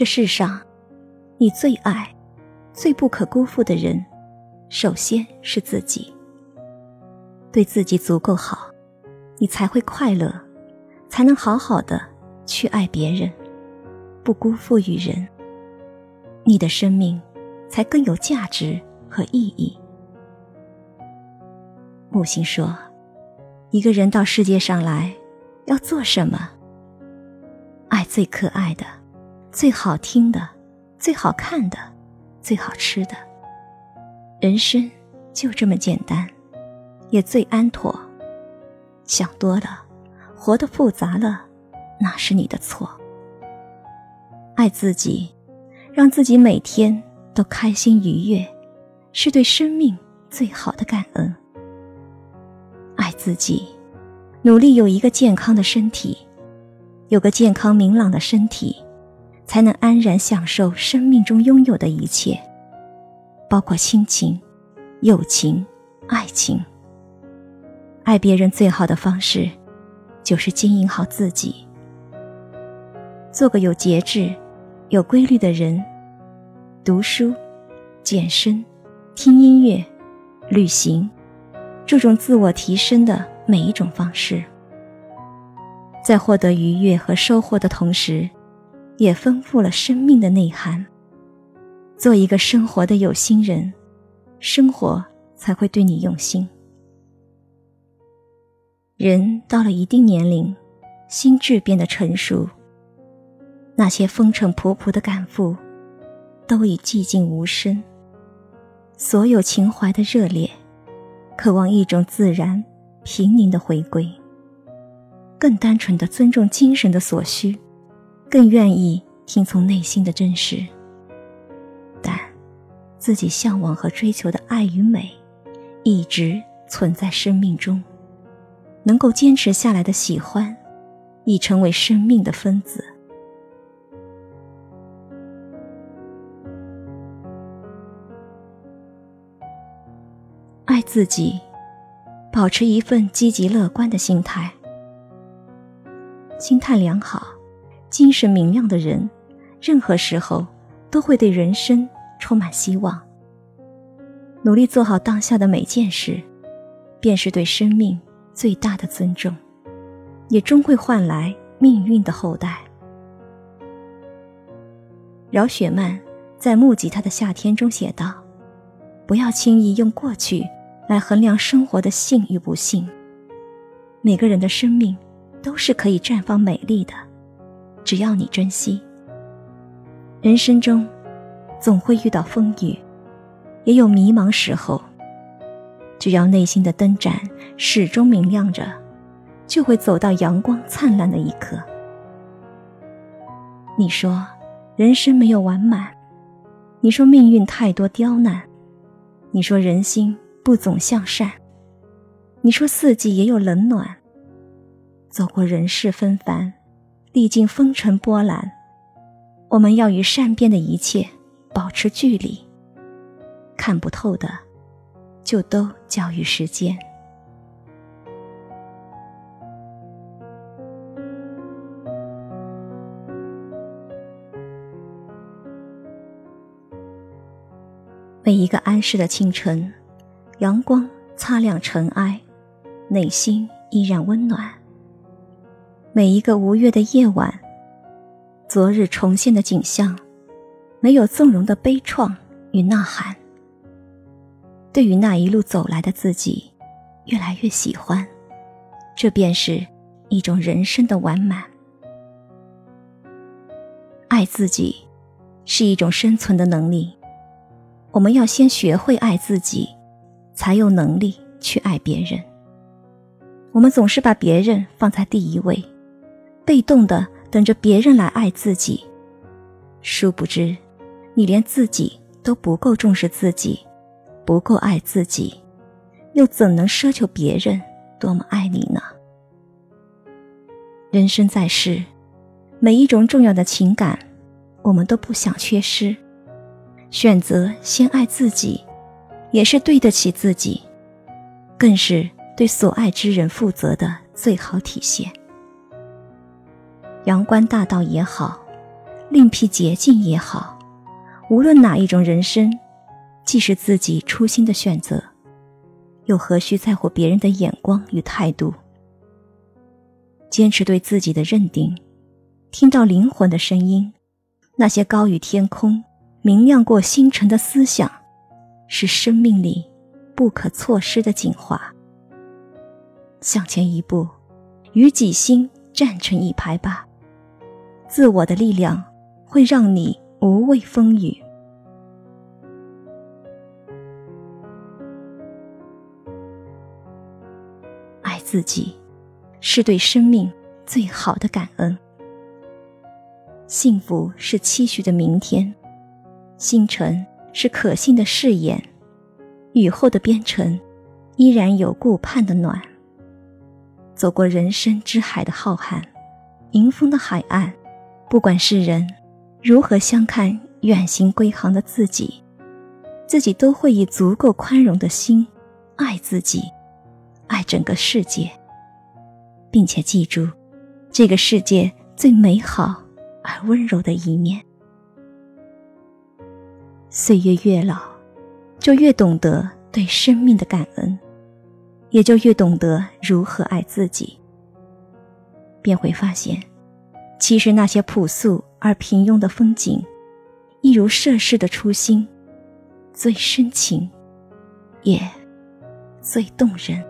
这世上，你最爱、最不可辜负的人，首先是自己。对自己足够好，你才会快乐，才能好好的去爱别人，不辜负于人。你的生命才更有价值和意义。木星说：“一个人到世界上来，要做什么？爱最可爱的、最好听的、最好看的、最好吃的。人生就这么简单，也最安妥。想多了，活得复杂了，那是你的错。爱自己，让自己每天都开心愉悦，是对生命最好的感恩。”爱自己，努力有一个健康的身体，有个健康明朗的身体，才能安然享受生命中拥有的一切，包括亲情、友情、爱情。爱别人最好的方式，就是经营好自己，做个有节制、有规律的人，读书、健身、听音乐、旅行。注重自我提升的每一种方式，在获得愉悦和收获的同时，也丰富了生命的内涵。做一个生活的有心人，生活才会对你用心。人到了一定年龄，心智变得成熟，那些风尘仆仆的感负，都已寂静无声。所有情怀的热烈。渴望一种自然、平宁的回归，更单纯的尊重精神的所需，更愿意听从内心的真实。但自己向往和追求的爱与美，一直存在生命中。能够坚持下来的喜欢，已成为生命的分子。爱自己，保持一份积极乐观的心态。心态良好、精神明亮的人，任何时候都会对人生充满希望。努力做好当下的每件事，便是对生命最大的尊重，也终会换来命运的厚待。饶雪漫在《木吉他的夏天》中写道：“不要轻易用过去。”来衡量生活的幸与不幸。每个人的生命都是可以绽放美丽的，只要你珍惜。人生中总会遇到风雨，也有迷茫时候。只要内心的灯盏始终明亮着，就会走到阳光灿烂的一刻。你说人生没有完满，你说命运太多刁难，你说人心。不总向善，你说四季也有冷暖。走过人世纷繁，历经风尘波澜，我们要与善变的一切保持距离。看不透的，就都交于时间。每一个安适的清晨。阳光擦亮尘埃，内心依然温暖。每一个无月的夜晚，昨日重现的景象，没有纵容的悲怆与呐喊。对于那一路走来的自己，越来越喜欢，这便是一种人生的完满。爱自己，是一种生存的能力。我们要先学会爱自己。才有能力去爱别人。我们总是把别人放在第一位，被动的等着别人来爱自己。殊不知，你连自己都不够重视自己，不够爱自己，又怎能奢求别人多么爱你呢？人生在世，每一种重要的情感，我们都不想缺失。选择先爱自己。也是对得起自己，更是对所爱之人负责的最好体现。阳关大道也好，另辟捷径也好，无论哪一种人生，既是自己初心的选择，又何须在乎别人的眼光与态度？坚持对自己的认定，听到灵魂的声音，那些高于天空、明亮过星辰的思想，是生命里不可错失的精华。向前一步，与己心站成一排吧。自我的力量会让你无畏风雨。爱自己，是对生命最好的感恩。幸福是期许的明天，星辰是可信的誓言，雨后的边城依然有顾盼的暖。走过人生之海的浩瀚，迎风的海岸，不管世人如何相看远行归航的自己，自己都会以足够宽容的心爱自己，爱整个世界，并且记住这个世界最美好而温柔的一面。岁月越老，就越懂得对生命的感恩。也就越懂得如何爱自己，便会发现，其实那些朴素而平庸的风景，一如涉世的初心，最深情，也最动人。